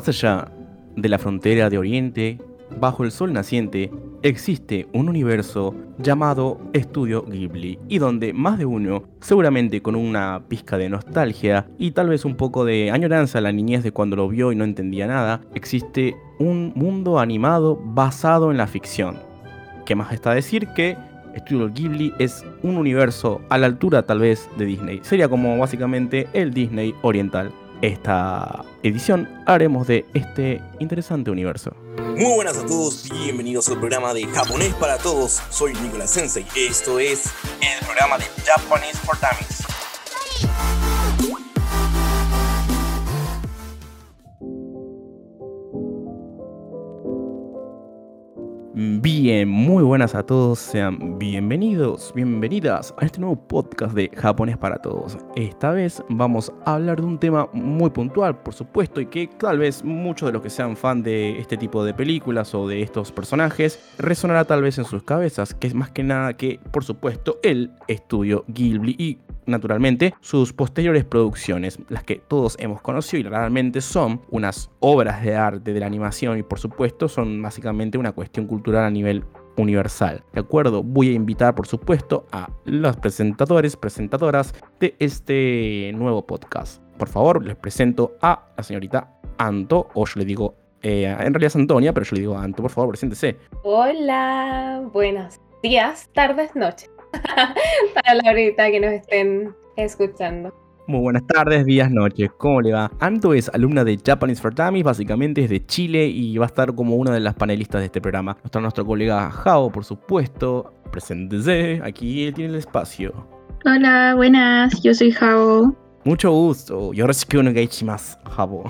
Más allá de la frontera de Oriente, bajo el sol naciente, existe un universo llamado Estudio Ghibli y donde más de uno, seguramente con una pizca de nostalgia y tal vez un poco de añoranza a la niñez de cuando lo vio y no entendía nada, existe un mundo animado basado en la ficción. ¿Qué más está decir que Estudio Ghibli es un universo a la altura tal vez de Disney? Sería como básicamente el Disney oriental. Esta edición haremos de este interesante universo. Muy buenas a todos, bienvenidos al programa de Japonés para Todos. Soy Nicolás Sensei. Esto es el programa de Japanese for Dummies. Muy buenas a todos, sean bienvenidos, bienvenidas a este nuevo podcast de Japonés para Todos. Esta vez vamos a hablar de un tema muy puntual, por supuesto, y que tal vez muchos de los que sean fan de este tipo de películas o de estos personajes resonará tal vez en sus cabezas, que es más que nada que, por supuesto, el estudio Ghibli y naturalmente, sus posteriores producciones, las que todos hemos conocido y realmente son unas obras de arte de la animación y por supuesto son básicamente una cuestión cultural a nivel universal. ¿De acuerdo? Voy a invitar, por supuesto, a los presentadores, presentadoras de este nuevo podcast. Por favor, les presento a la señorita Anto, o yo le digo, eh, en realidad es Antonia, pero yo le digo Anto, por favor, preséntese. Hola, buenos días, tardes, noches. para la horita que nos estén escuchando. Muy buenas tardes, días, noches. ¿Cómo le va? Anto es alumna de Japanese for Dummies, básicamente es de Chile y va a estar como una de las panelistas de este programa. Está nuestro colega Jao, por supuesto. Preséntese, aquí tiene el espacio. Hola, buenas, yo soy Jao. Mucho gusto. Yoroshiku más, Jabo.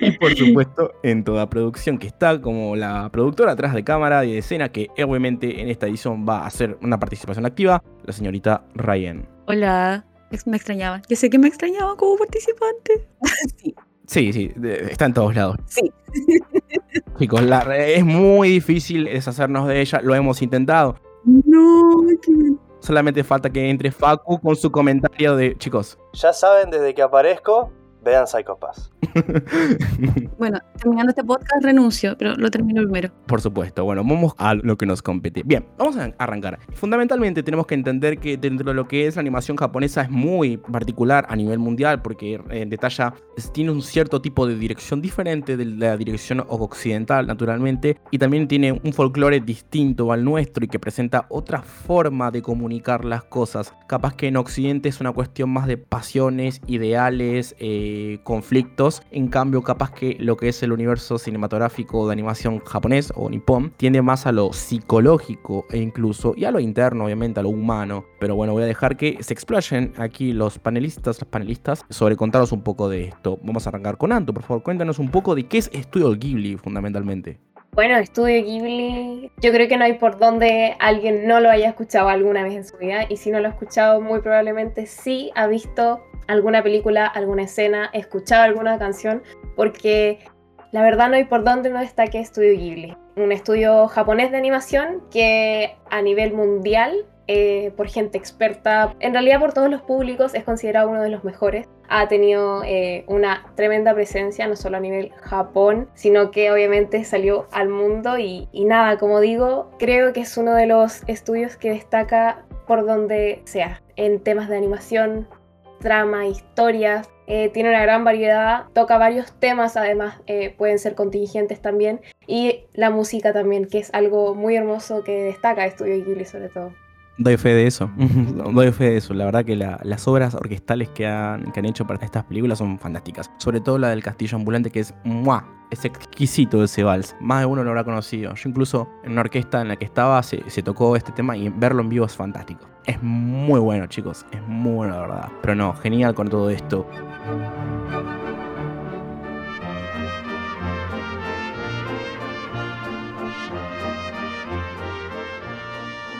y por supuesto, en toda producción que está como la productora atrás de cámara y de escena, que obviamente en esta edición va a hacer una participación activa, la señorita Ryan. Hola, me extrañaba. Yo sé que me extrañaba como participante. sí. Sí, sí, está en todos lados. Sí. Chicos, la, es muy difícil deshacernos de ella, lo hemos intentado. No, qué Solamente falta que entre Facu con su comentario de chicos. Ya saben, desde que aparezco, vean Psycho Pass. bueno, terminando este podcast renuncio, pero lo termino primero. Por supuesto. Bueno, vamos a lo que nos compete. Bien, vamos a arrancar. Fundamentalmente tenemos que entender que dentro de lo que es la animación japonesa es muy particular a nivel mundial porque en detalla tiene un cierto tipo de dirección diferente de la dirección occidental, naturalmente, y también tiene un folclore distinto al nuestro y que presenta otra forma de comunicar las cosas. Capaz que en Occidente es una cuestión más de pasiones, ideales, eh, conflictos en cambio, capaz que lo que es el universo cinematográfico de animación japonés o nippon tiende más a lo psicológico e incluso, y a lo interno, obviamente, a lo humano. Pero bueno, voy a dejar que se exployen aquí los panelistas, las panelistas, sobre contaros un poco de esto. Vamos a arrancar con Anto, por favor, cuéntanos un poco de qué es Estudio Ghibli fundamentalmente. Bueno, Estudio Ghibli, yo creo que no hay por donde alguien no lo haya escuchado alguna vez en su vida y si no lo ha escuchado, muy probablemente sí ha visto alguna película, alguna escena, escuchado alguna canción, porque la verdad no hay por dónde no destaque Estudio Ghibli. Un estudio japonés de animación que a nivel mundial, eh, por gente experta, en realidad por todos los públicos, es considerado uno de los mejores. Ha tenido eh, una tremenda presencia, no solo a nivel Japón, sino que obviamente salió al mundo y, y nada, como digo, creo que es uno de los estudios que destaca por donde sea, en temas de animación, trama, historias. Eh, tiene una gran variedad, toca varios temas, además eh, pueden ser contingentes también, y la música también, que es algo muy hermoso que destaca Estudio Ghibli sobre todo. Doy fe de eso, doy fe de eso. La verdad que las obras orquestales que han, que han hecho para estas películas son fantásticas. Sobre todo la del Castillo Ambulante, que es ¡mua! Es exquisito ese vals. Más de uno lo habrá conocido. Yo incluso en una orquesta en la que estaba se, se tocó este tema y verlo en vivo es fantástico. Es muy bueno, chicos. Es muy bueno, la verdad. Pero no, genial con todo esto.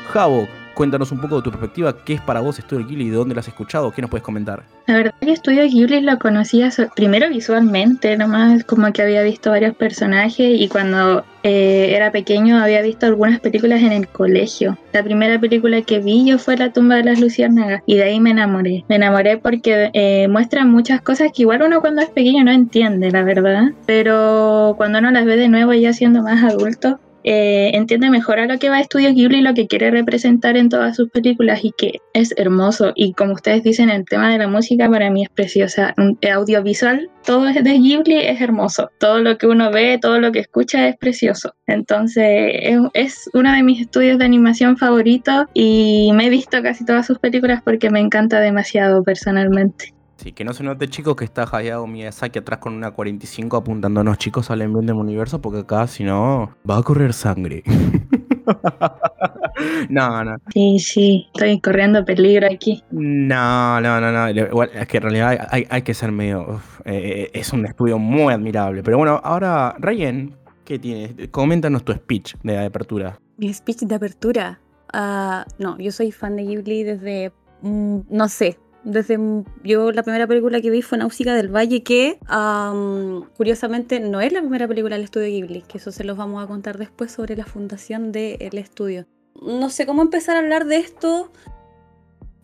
Javo, Cuéntanos un poco de tu perspectiva, qué es para vos Estudio Ghibli y de dónde lo has escuchado, qué nos puedes comentar. La verdad que Estudio Ghibli lo conocía primero visualmente, nomás como que había visto varios personajes y cuando eh, era pequeño había visto algunas películas en el colegio. La primera película que vi yo fue La tumba de las luciérnagas y de ahí me enamoré. Me enamoré porque eh, muestran muchas cosas que igual uno cuando es pequeño no entiende, la verdad. Pero cuando uno las ve de nuevo ya siendo más adulto, eh, entiende mejor a lo que va Estudio Ghibli y lo que quiere representar en todas sus películas y que es hermoso. Y como ustedes dicen, el tema de la música para mí es preciosa. Audiovisual, todo es de Ghibli es hermoso. Todo lo que uno ve, todo lo que escucha es precioso. Entonces es, es uno de mis estudios de animación favoritos y me he visto casi todas sus películas porque me encanta demasiado personalmente. Sí, que no se note, chicos, que está Hayao Miyazaki atrás con una 45 apuntándonos, chicos, salen bien del universo, porque acá, si no, va a correr sangre. no, no. Sí, sí, estoy corriendo peligro aquí. No, no, no, no. Igual, es que en realidad hay, hay que ser medio. uf, eh, es un estudio muy admirable. Pero bueno, ahora, Ryan, ¿qué tienes? Coméntanos tu speech de apertura. Mi speech de apertura. Ah, no, yo soy fan de Ghibli desde, mm, no sé, desde yo la primera película que vi fue Náusica del Valle, que am, curiosamente no es la primera película del estudio Ghibli, que eso se los vamos a contar después sobre la fundación del estudio. No sé cómo empezar a hablar de esto,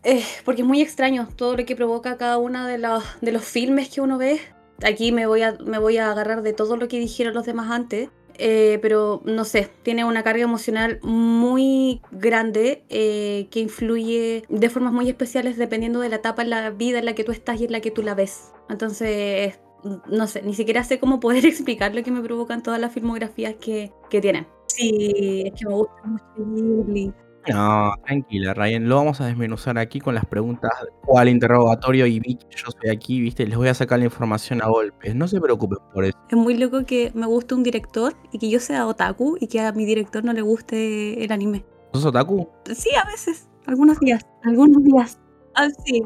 eh, porque es muy extraño todo lo que provoca cada uno de los, de los filmes que uno ve. Aquí me voy, a, me voy a agarrar de todo lo que dijeron los demás antes. Eh, pero no sé, tiene una carga emocional muy grande eh, que influye de formas muy especiales dependiendo de la etapa en la vida en la que tú estás y en la que tú la ves. Entonces, no sé, ni siquiera sé cómo poder explicar lo que me provocan todas las filmografías que, que tienen. Sí, es que me gusta mucho Ghibli. No, tranquila, Ryan. Lo vamos a desmenuzar aquí con las preguntas cuál interrogatorio y vi que yo soy aquí, ¿viste? Les voy a sacar la información a golpes. No se preocupen por eso. Es muy loco que me guste un director y que yo sea otaku y que a mi director no le guste el anime. ¿Sos otaku? Sí, a veces. Algunos días. Algunos días. Ah, sí.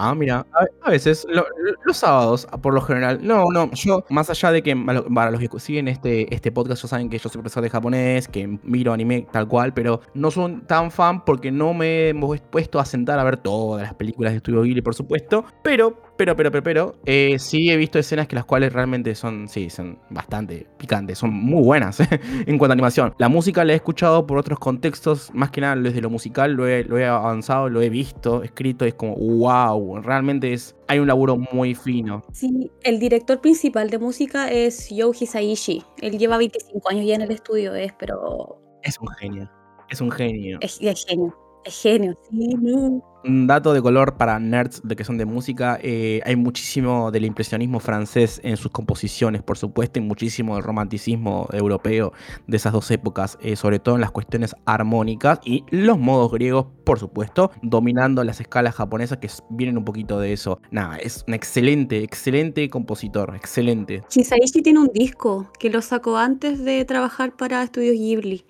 Ah, mira, a, veces, lo- lo- los sábados, por lo general. No, no, yo, más allá de que para los que siguen este, este podcast, ya saben que yo soy profesor de japonés, que miro anime tal cual, pero no soy tan fan porque no me he puesto a sentar a ver todas las películas de Estudio Ghibli, por supuesto. Pero, pero, pero, pero, pero, eh, sí he visto escenas que las cuales realmente son, sí, son bastante picantes, son muy buenas en cuanto a animación. La música la he escuchado por otros contextos, más que nada desde lo musical, lo he, lo he avanzado, lo he visto, escrito, es como, wow, realmente es, hay un laburo muy fino. Sí, el director principal de música es Yoji Hisaishi. Él lleva 25 años ya en el estudio, es, pero Es un genio, es un genio. es, es genio. Genio, sí, no. Un dato de color para nerds de que son de música, eh, hay muchísimo del impresionismo francés en sus composiciones, por supuesto, y muchísimo del romanticismo europeo de esas dos épocas, eh, sobre todo en las cuestiones armónicas y los modos griegos, por supuesto, dominando las escalas japonesas que vienen un poquito de eso. Nada, es un excelente, excelente compositor, excelente. Hisaishi tiene un disco que lo sacó antes de trabajar para Estudios Ghibli.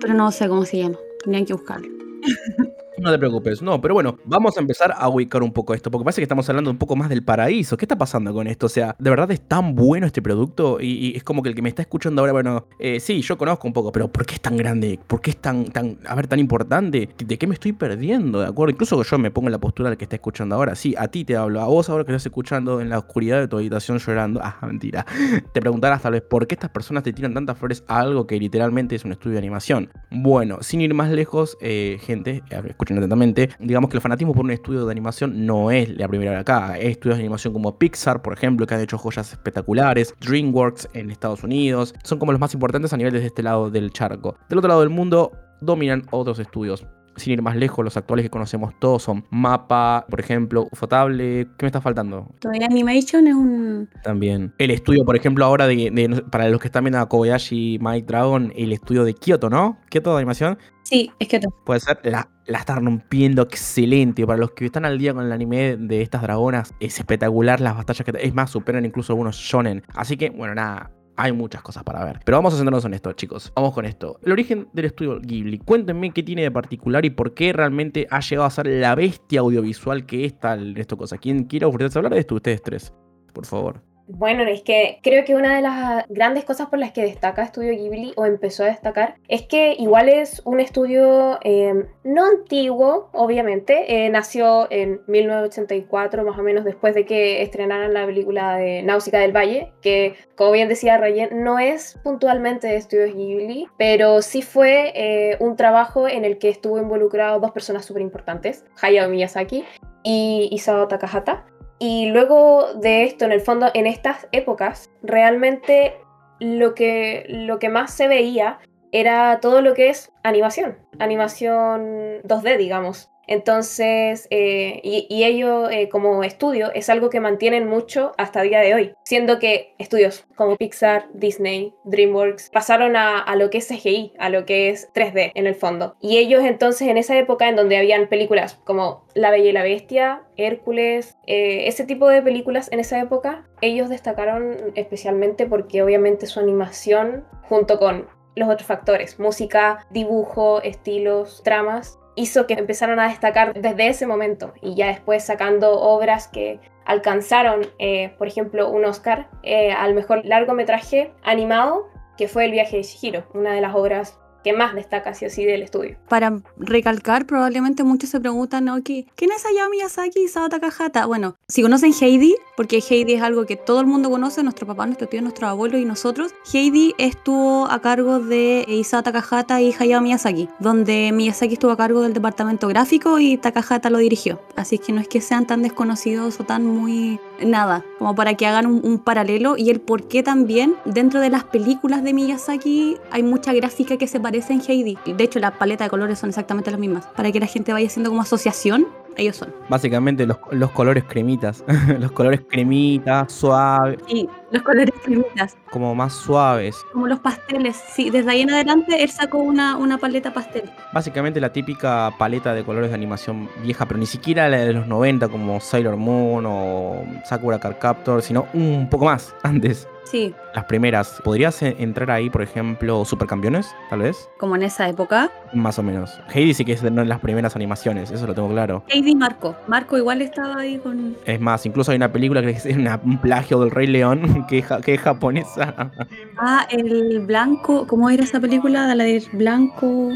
Pero no sé cómo se llama. Tendrían que buscarlo. No te preocupes, no, pero bueno, vamos a empezar a ubicar un poco esto, porque parece que estamos hablando un poco más del paraíso. ¿Qué está pasando con esto? O sea, ¿de verdad es tan bueno este producto? Y, es como que el que me está escuchando ahora, bueno, eh, sí, yo conozco un poco, pero ¿por qué es tan grande? ¿Por qué es tan, tan, a ver, tan importante? ¿De qué me estoy perdiendo? ¿De acuerdo? Incluso yo me pongo en la postura del que está escuchando ahora. Sí, a ti te hablo, a vos ahora que estás escuchando en la oscuridad de tu habitación llorando. Ah, mentira. Te preguntarás tal vez, ¿por qué estas personas te tiran tantas flores a algo que literalmente es un estudio de animación? Bueno, sin ir más lejos, eh, gente, eh, escuchen atentamente, digamos que el fanatismo por un estudio de animación no es la primera de acá. Estudios de animación como Pixar, por ejemplo, que han hecho joyas espectaculares, DreamWorks en Estados Unidos, son como los más importantes a nivel desde este lado del charco. Del otro lado del mundo dominan otros estudios. Sin ir más lejos, los actuales que conocemos todos son Mapa, por ejemplo, Ufotable. ¿Qué me está faltando? Toei Animation es un. También. El estudio, por ejemplo, ahora de, de- para los que están viendo a Kobayashi Mike Dragon, el estudio de Kyoto, ¿no? Kyoto de animación. Sí, es no. Puede ser, la, la está rompiendo excelente. Para los que están al día con el anime de estas dragonas, es espectacular las batallas que... Es más, superan incluso algunos shonen. Así que, bueno, nada, hay muchas cosas para ver. Pero vamos a centrarnos en esto, chicos. Vamos con esto. El origen del estudio Ghibli. Cuéntenme qué tiene de particular y por qué realmente ha llegado a ser la bestia audiovisual que es tal esto cosa. ¿Quién quiere ofrecerse a hablar de esto? Ustedes tres, por favor. Bueno, es que creo que una de las grandes cosas por las que destaca Estudio Ghibli o empezó a destacar es que igual es un estudio eh, no antiguo, obviamente, eh, nació en 1984, más o menos después de que estrenaran la película de Náusica del Valle, que como bien decía Rayen, no es puntualmente de Estudios Ghibli, pero sí fue eh, un trabajo en el que estuvo involucrado dos personas súper importantes, Hayao Miyazaki y Isao Takahata. Y luego de esto, en el fondo, en estas épocas, realmente lo que, lo que más se veía era todo lo que es animación, animación 2D, digamos. Entonces, eh, y, y, ello eh, como estudio es algo que mantienen mucho hasta día de hoy, siendo que estudios como Pixar, Disney, DreamWorks pasaron a, a, lo que es CGI, a lo que es 3D en el fondo. Y ellos entonces en esa época en donde habían películas como La Bella y la Bestia, Hércules, eh, ese tipo de películas en esa época, ellos destacaron especialmente porque obviamente su animación junto con los otros factores, música, dibujo, estilos, tramas, hizo que empezaron a destacar desde ese momento y ya después sacando obras que alcanzaron, eh, por ejemplo, un Oscar eh, al mejor largometraje animado, que fue El viaje de Shihiro, una de las obras que más destaca sí o sí del estudio. Para recalcar, probablemente muchos se preguntan, ¿no? ¿Quién es Hayao Miyazaki y Sao Takahata? Bueno, si conocen Heidi, porque Heidi es algo que todo el mundo conoce, nuestro papá, nuestro tío, nuestro abuelo y nosotros, Heidi estuvo a cargo de Isao Takahata y Hayao Miyazaki, donde Miyazaki estuvo a cargo del departamento gráfico y Takahata lo dirigió. Así que no es que sean tan desconocidos o tan muy nada, como para que hagan un, un paralelo y el por qué también dentro de las películas de Miyazaki hay mucha gráfica que se parece en Heidi. De hecho, la paleta de colores son exactamente las mismas. Para que la gente vaya haciendo como asociación, ellos son. Básicamente los, los colores cremitas. los colores cremitas, suaves. Sí, los colores cremitas. Como más suaves. Como los pasteles. Sí, desde ahí en adelante él sacó una, una paleta pastel. Básicamente la típica paleta de colores de animación vieja, pero ni siquiera la de los 90 como Sailor Moon o Sakura Card Captor, sino un poco más antes. Sí. Las primeras. ¿Podrías entrar ahí, por ejemplo, Supercampeones, tal vez? Como en esa época. Más o menos. Heidi sí que es de las primeras animaciones, eso lo tengo claro. Heidi Marco. Marco igual estaba ahí con. Es más, incluso hay una película que es una, un plagio del Rey León, que, que es japonesa. Ah, el blanco. ¿Cómo era esa película? La del blanco.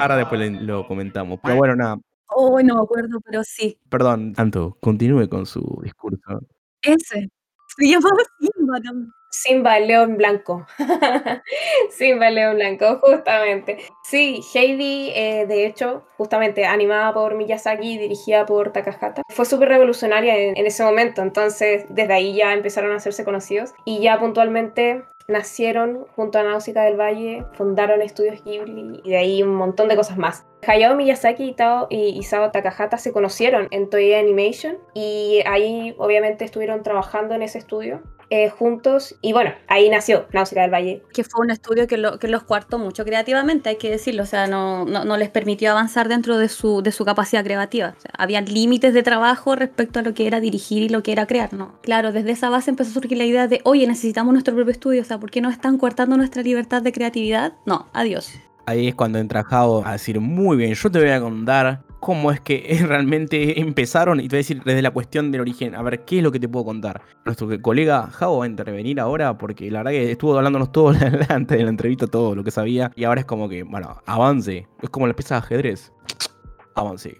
Ahora después lo comentamos. Pero bueno, nada. Oh, no me acuerdo, pero sí. Perdón, Anto, continúe con su discurso. Ese. Se llamaba Simba también. Simba león blanco. Simba el león blanco, justamente. Sí, Heidi, eh, de hecho, justamente animada por Miyazaki y dirigida por Takahata, fue súper revolucionaria en, en, ese momento. Entonces, desde ahí ya empezaron a hacerse conocidos y ya puntualmente nacieron junto a Náusica del Valle, fundaron estudios Ghibli y de ahí un montón de cosas más. Hayao Miyazaki y, Tao, y Isao Takahata se conocieron en Toei Animation y ahí obviamente estuvieron trabajando en ese estudio eh, juntos y bueno, ahí nació Náusica del Valle. Que fue un estudio que, lo, que los cuartó mucho creativamente, hay que decirlo, o sea, no, no, no les permitió avanzar dentro de su, de su capacidad creativa. O sea, habían límites de trabajo respecto a lo que era dirigir y lo que era crear, ¿no? Claro, desde esa base empezó a surgir la idea de, oye, necesitamos nuestro propio estudio, o sea, ¿por qué nos están cortando nuestra libertad de creatividad? No, adiós. Ahí es cuando entra Jao a decir, muy bien, yo te voy a contar cómo es que realmente empezaron, y te voy a decir desde la cuestión del origen, a ver, ¿qué es lo que te puedo contar? Nuestro colega Jao va a intervenir ahora, porque la verdad que estuvo hablándonos todo antes de la entrevista, todo lo que sabía, y ahora es como que, bueno, avance, es como la pieza de ajedrez.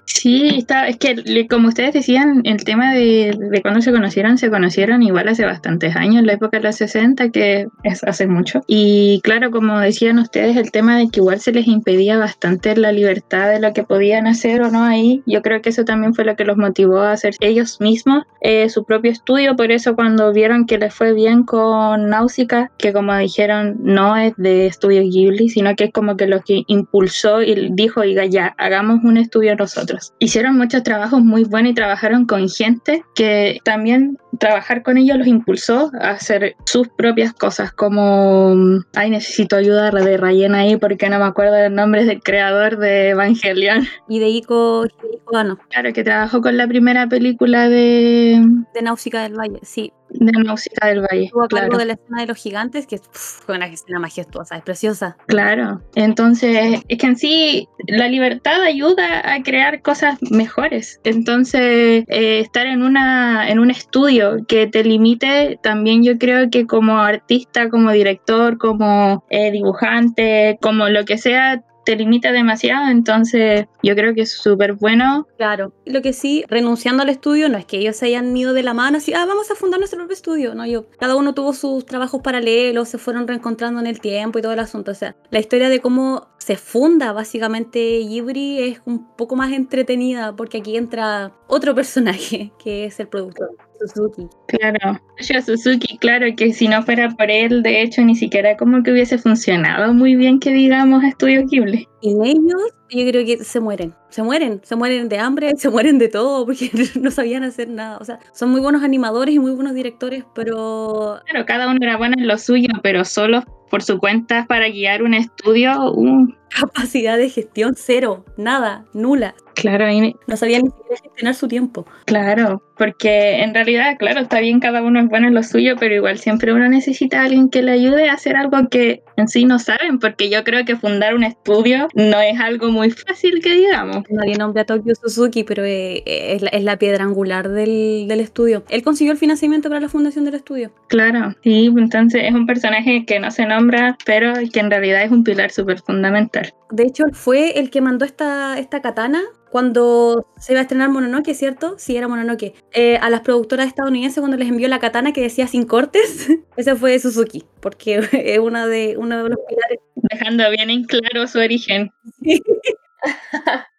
Sí, está, es que como ustedes decían, el tema de, de cuando se conocieron, se conocieron igual hace bastantes años, en la época de los 60, que es hace mucho. Y claro, como decían ustedes, el tema de que igual se les impedía bastante la libertad de lo que podían hacer o no ahí, yo creo que eso también fue lo que los motivó a hacer ellos mismos eh, su propio estudio, por eso cuando vieron que les fue bien con Náusica, que como dijeron, no es de estudio Ghibli, sino que es como que lo que impulsó y dijo, diga ya, hagamos un estudio nosotros hicieron muchos trabajos muy buenos y trabajaron con gente que también trabajar con ellos los impulsó a hacer sus propias cosas, como, ay, necesito ayuda de Rayen ahí porque no me acuerdo los nombres del creador de Evangelion. Y de Ico Ano, Claro, que trabajó con la primera película de, de Náusica del Valle, sí. De Música del Valle. Estuvo a cargo Claro. de la escena de los gigantes, que pff, fue una escena majestuosa, es preciosa. Claro, entonces es que en sí la libertad ayuda a crear cosas mejores. Entonces eh, estar en una en un estudio que te limite, también yo creo que como artista, como director, como eh, dibujante, como lo que sea, te limita demasiado. Entonces yo creo que es súper bueno. Claro. Lo que sí, renunciando al estudio, no es que ellos se hayan ido de la mano así, ah, vamos a fundar nuestro propio estudio. No, yo, cada uno tuvo sus trabajos paralelos, se fueron reencontrando en el tiempo y todo el asunto. O sea, la historia de cómo se funda básicamente Ghibli es un poco más entretenida porque aquí entra otro personaje que es el productor, Suzuki. Claro, Yo Suzuki, claro que si no fuera por él, de hecho, ni siquiera como que hubiese funcionado muy bien que digamos Estudio Ghibli. Y ellos, yo creo que se mueren, se mueren, se mueren de hambre, se mueren de todo porque no sabían hacer nada. O sea, son muy buenos animadores y muy buenos directores, pero Claro, cada uno era bueno en lo suyo, pero solo por su cuenta para guiar un estudio, uh, capacidad de gestión cero, nada, nula. claro, me- No sabían ni siquiera gestionar su tiempo. claro, porque en realidad, claro, está bien, cada uno es bueno en lo suyo, pero igual siempre uno necesita a alguien que le ayude a hacer algo que en sí no saben, porque yo creo que fundar un estudio no es algo muy fácil que digamos. Nadie nombra a Tokyo Suzuki, pero eh, eh, es, la, es la piedra angular del, del estudio. Él consiguió el financiamiento para la fundación del estudio. Claro, sí, entonces es un personaje que no se nombra, pero que en realidad es un pilar súper fundamental. De hecho, fue el que mandó esta, esta katana cuando se iba a estrenar Mononoke, ¿cierto? Sí, era Mononoke. Eh, a las productoras estadounidenses cuando les envió la katana que decía sin cortes, ese fue Suzuki, porque es una de, uno de los pilares. Dejando bien en claro su origen.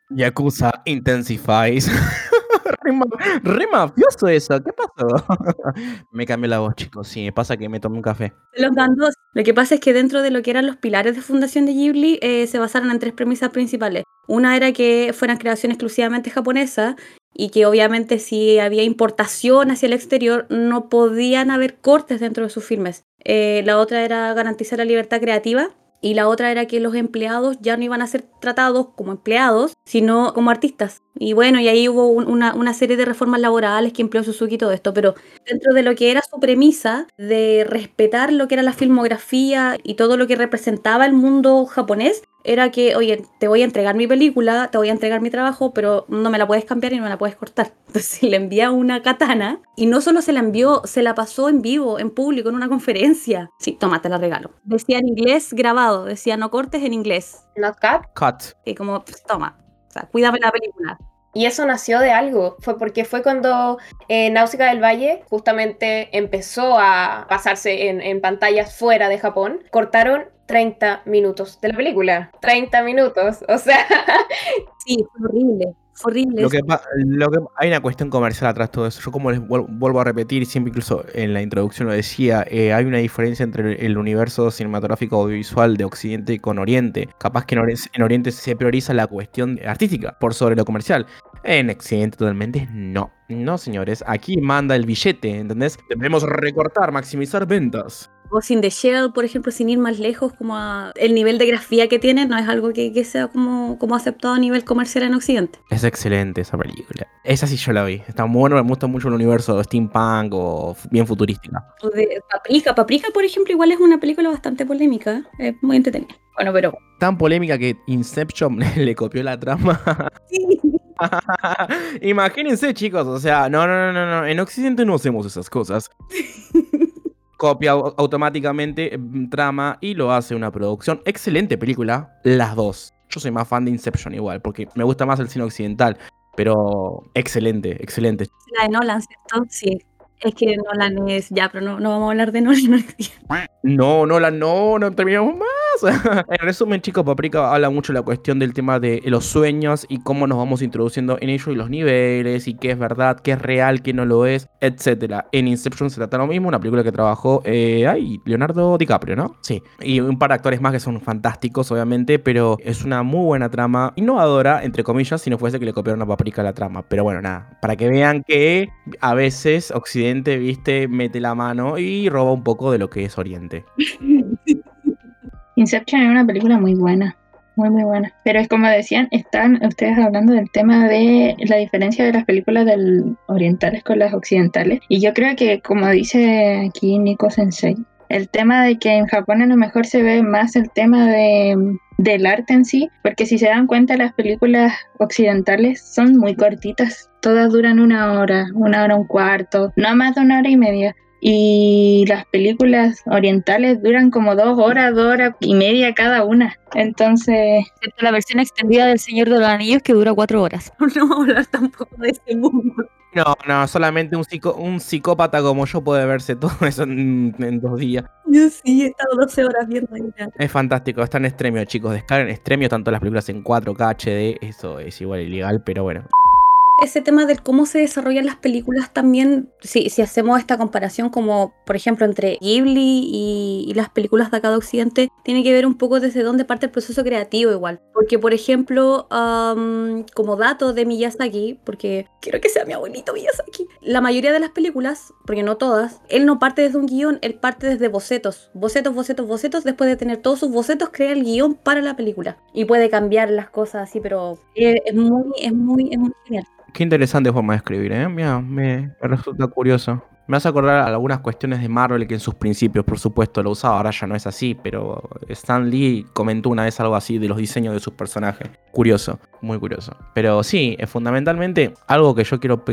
Yakuza Intensifies. re, ma- re mafioso eso, ¿qué pasó? me cambió la voz, chicos. Sí, pasa que me tomé un café. Los. Lo que pasa es que dentro de lo que eran los pilares de fundación de Ghibli eh, se basaron en tres premisas principales. Una era que fueran creación exclusivamente japonesa y que obviamente si había importación hacia el exterior no podían haber cortes dentro de sus filmes. Eh, la otra era garantizar la libertad creativa y la otra era que los empleados ya no iban a ser tratados como empleados, sino como artistas. Y bueno, y ahí hubo un- una, una serie de reformas laborales que empleó Suzuki y todo esto, pero dentro de lo que era su premisa de respetar lo que era la filmografía y todo lo que representaba el mundo japonés, era que, oye, te voy a entregar mi película, te voy a entregar mi trabajo, pero no me la puedes cambiar y no me la puedes cortar. Entonces le envía una katana y no solo se la envió, se la pasó en vivo, en público, en una conferencia. Sí, toma, te la regalo. Decía en inglés grabado, decía no cortes en inglés. Not cut. Cut. Y como, pues, toma, o sea, cuídame la película. Y eso nació de algo, fue porque fue cuando eh, Náusica del Valle justamente empezó a pasarse en, en pantallas fuera de Japón, cortaron 30 minutos de la película. 30 minutos, o sea, Sí, fue horrible, horrible. Lo que, lo que- hay una cuestión comercial atrás de todo eso. Yo como les vuel- vuelvo a repetir, siempre incluso en la introducción lo decía, eh, hay una diferencia entre el universo cinematográfico audiovisual de Occidente con Oriente. Capaz que en, en Oriente se prioriza la cuestión artística por sobre lo comercial. En Occidente totalmente no. No, señores. Aquí manda el billete, ¿entendés? Debemos recortar, maximizar ventas. Ghost in the Shell, por ejemplo, sin ir más lejos, como a- el nivel de grafía que tiene, no es algo que, que sea como, como aceptado a nivel comercial en Occidente. Es excelente esa película. Esa sí yo la vi. Está muy bueno, me gusta mucho el universo steampunk o bien futurística. O de Paprika. Paprika, por ejemplo, igual es una película bastante polémica, es muy entretenida. Bueno, pero... Tan polémica que Inception le copió la trama. Imagínense, chicos, o sea, no, no, no, no, no, en Occidente no hacemos esas cosas. Copia au- automáticamente mm, trama y lo hace una producción. Excelente película, las dos. Yo soy más fan de Inception igual, porque me gusta más el cine occidental, pero excelente, excelente. La de Nolan, ¿cierto? Sí. Es que Nolan es... Ya, pero no, no vamos a hablar de Nolan. No, no, la no, no terminamos más. en resumen, chicos, Paprika habla mucho de la cuestión del tema de los sueños y cómo nos vamos introduciendo en ellos y los niveles y qué es verdad, qué es real, qué no lo es, etcétera. En Inception se trata lo mismo, una película que trabajó eh, ay, Leonardo DiCaprio, ¿no? Sí. Y un par de actores más que son fantásticos, obviamente, pero es una muy buena trama, innovadora, entre comillas, si no fuese que le copiaron a Paprika la trama. Pero bueno, nada, para que vean que a veces Occidente, viste, mete la mano y roba un poco de lo que es Oriente. Inception es una película muy buena, muy muy buena. Pero es como decían, están ustedes hablando del tema de la diferencia de las películas del orientales con las occidentales. Y yo creo que, como dice aquí Nico Sensei, el tema de que en Japón a lo mejor se ve más el tema de, del arte en sí, porque si se dan cuenta las películas occidentales son muy cortitas, todas duran una hora, una hora un cuarto, no más de una hora y media. Y las películas orientales duran como dos horas, dos horas y media cada una. Entonces, la versión extendida del Señor de los Anillos que dura cuatro horas. No vamos a hablar tampoco de ese mundo. No, no, solamente un, psico- un psicópata como yo puede verse todo eso en, en dos días. Yo sí he estado 12 horas viendo ya. Es fantástico, está en Extremio, chicos. Descarguen Extremio, tanto las películas en 4K HD. Eso es igual ilegal, pero bueno. Ese tema del cómo se desarrollan las películas también, si, si hacemos esta comparación como, por ejemplo, entre Ghibli y, las películas de acá de Occidente, tiene que ver un poco desde dónde parte el proceso creativo igual. Porque, por ejemplo, como dato de Miyazaki, porque quiero que sea mi abuelito Miyazaki, la mayoría de las películas, porque no todas, él no parte desde un guion, él parte desde bocetos. Bocetos, bocetos, bocetos. Después de tener todos sus bocetos, crea el guion para la película. Y puede cambiar las cosas así, pero es muy, es muy, es muy genial. Qué interesante forma de escribir, ¿eh? Mira, me, me resulta curioso. Me hace acordar algunas cuestiones de Marvel que en sus principios, por supuesto, lo usaba. Ahora ya no es así, pero Stan Lee comentó una vez algo así de los diseños de sus personajes. Curioso, muy curioso. Pero sí, es fundamentalmente algo que yo quiero...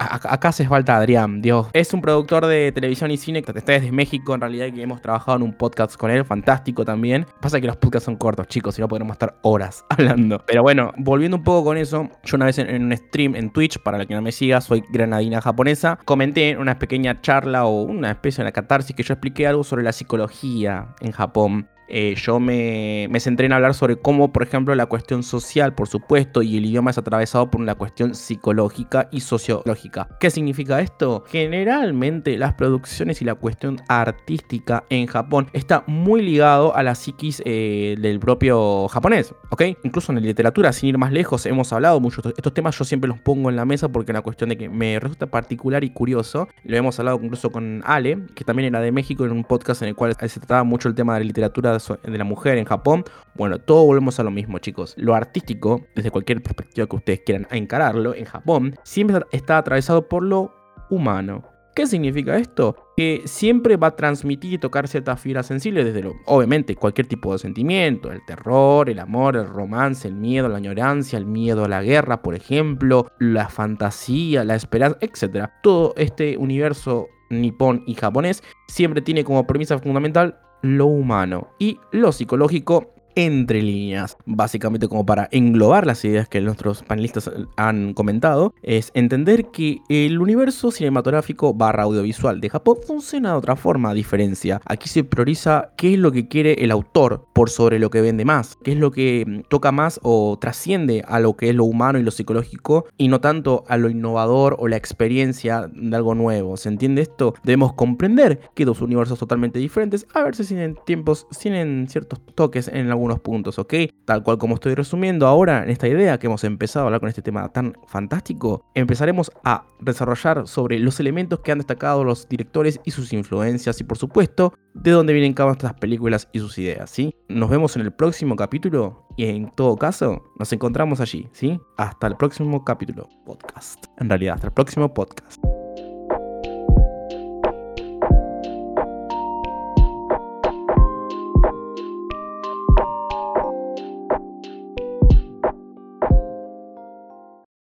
Acá hace falta Adrián, Dios. Es un productor de televisión y cine que está desde México, en realidad, que hemos trabajado en un podcast con él, fantástico también. Pasa que los podcasts son cortos, chicos, si no podremos estar horas hablando. Pero bueno, volviendo un poco con eso, yo una vez en, un stream en Twitch, para la que no me siga, soy granadina japonesa, comenté en una pequeña charla o una especie de catarsis que yo expliqué algo sobre la psicología en Japón. Eh, yo me, me centré en hablar sobre cómo, por ejemplo, la cuestión social, por supuesto, y el idioma es atravesado por una cuestión psicológica y sociológica. ¿Qué significa esto? Generalmente las producciones y la cuestión artística en Japón está muy ligado a la psiquis eh, del propio japonés, ¿ok? Incluso en la literatura, sin ir más lejos, hemos hablado mucho de estos temas, yo siempre los pongo en la mesa porque una cuestión de que me resulta particular y curioso. Lo hemos hablado incluso con Ale, que también era de México, en un podcast en el cual se trataba mucho el tema de la literatura de la mujer en Japón. Bueno, todo volvemos a lo mismo, chicos. Lo artístico, desde cualquier perspectiva que ustedes quieran encararlo, en Japón, siempre está atravesado por lo humano. ¿Qué significa esto? Que siempre va a transmitir y tocar ciertas fibras sensibles desde lo, obviamente, cualquier tipo de sentimiento, el terror, el amor, el romance, el miedo, la añorancia, el miedo a la guerra, por ejemplo, la fantasía, la esperanza, etc. Todo este universo nipón y japonés siempre tiene como premisa fundamental lo humano y lo psicológico entre líneas. Básicamente como para englobar las ideas que nuestros panelistas han comentado, es entender que el universo cinematográfico barra audiovisual de Japón funciona de otra forma a diferencia. Aquí se prioriza qué es lo que quiere el autor por sobre lo que vende más, qué es lo que mm, toca más o trasciende a lo que es lo humano y lo psicológico y no tanto a lo innovador o la experiencia de algo nuevo. ¿Se entiende esto? Debemos comprender que dos universos totalmente diferentes a veces tienen tiempos, tienen ciertos toques en algunos puntos, ¿ok? Tal cual como estoy resumiendo ahora en esta idea que hemos empezado a hablar con este tema tan fantástico, empezaremos a desarrollar sobre los elementos que han destacado los directores y sus influencias y por supuesto de dónde vienen cada estas películas y sus ideas, ¿sí? Nos vemos en el próximo capítulo y en todo caso nos encontramos allí, ¿sí? Hasta el próximo capítulo, podcast. En realidad, hasta el próximo podcast.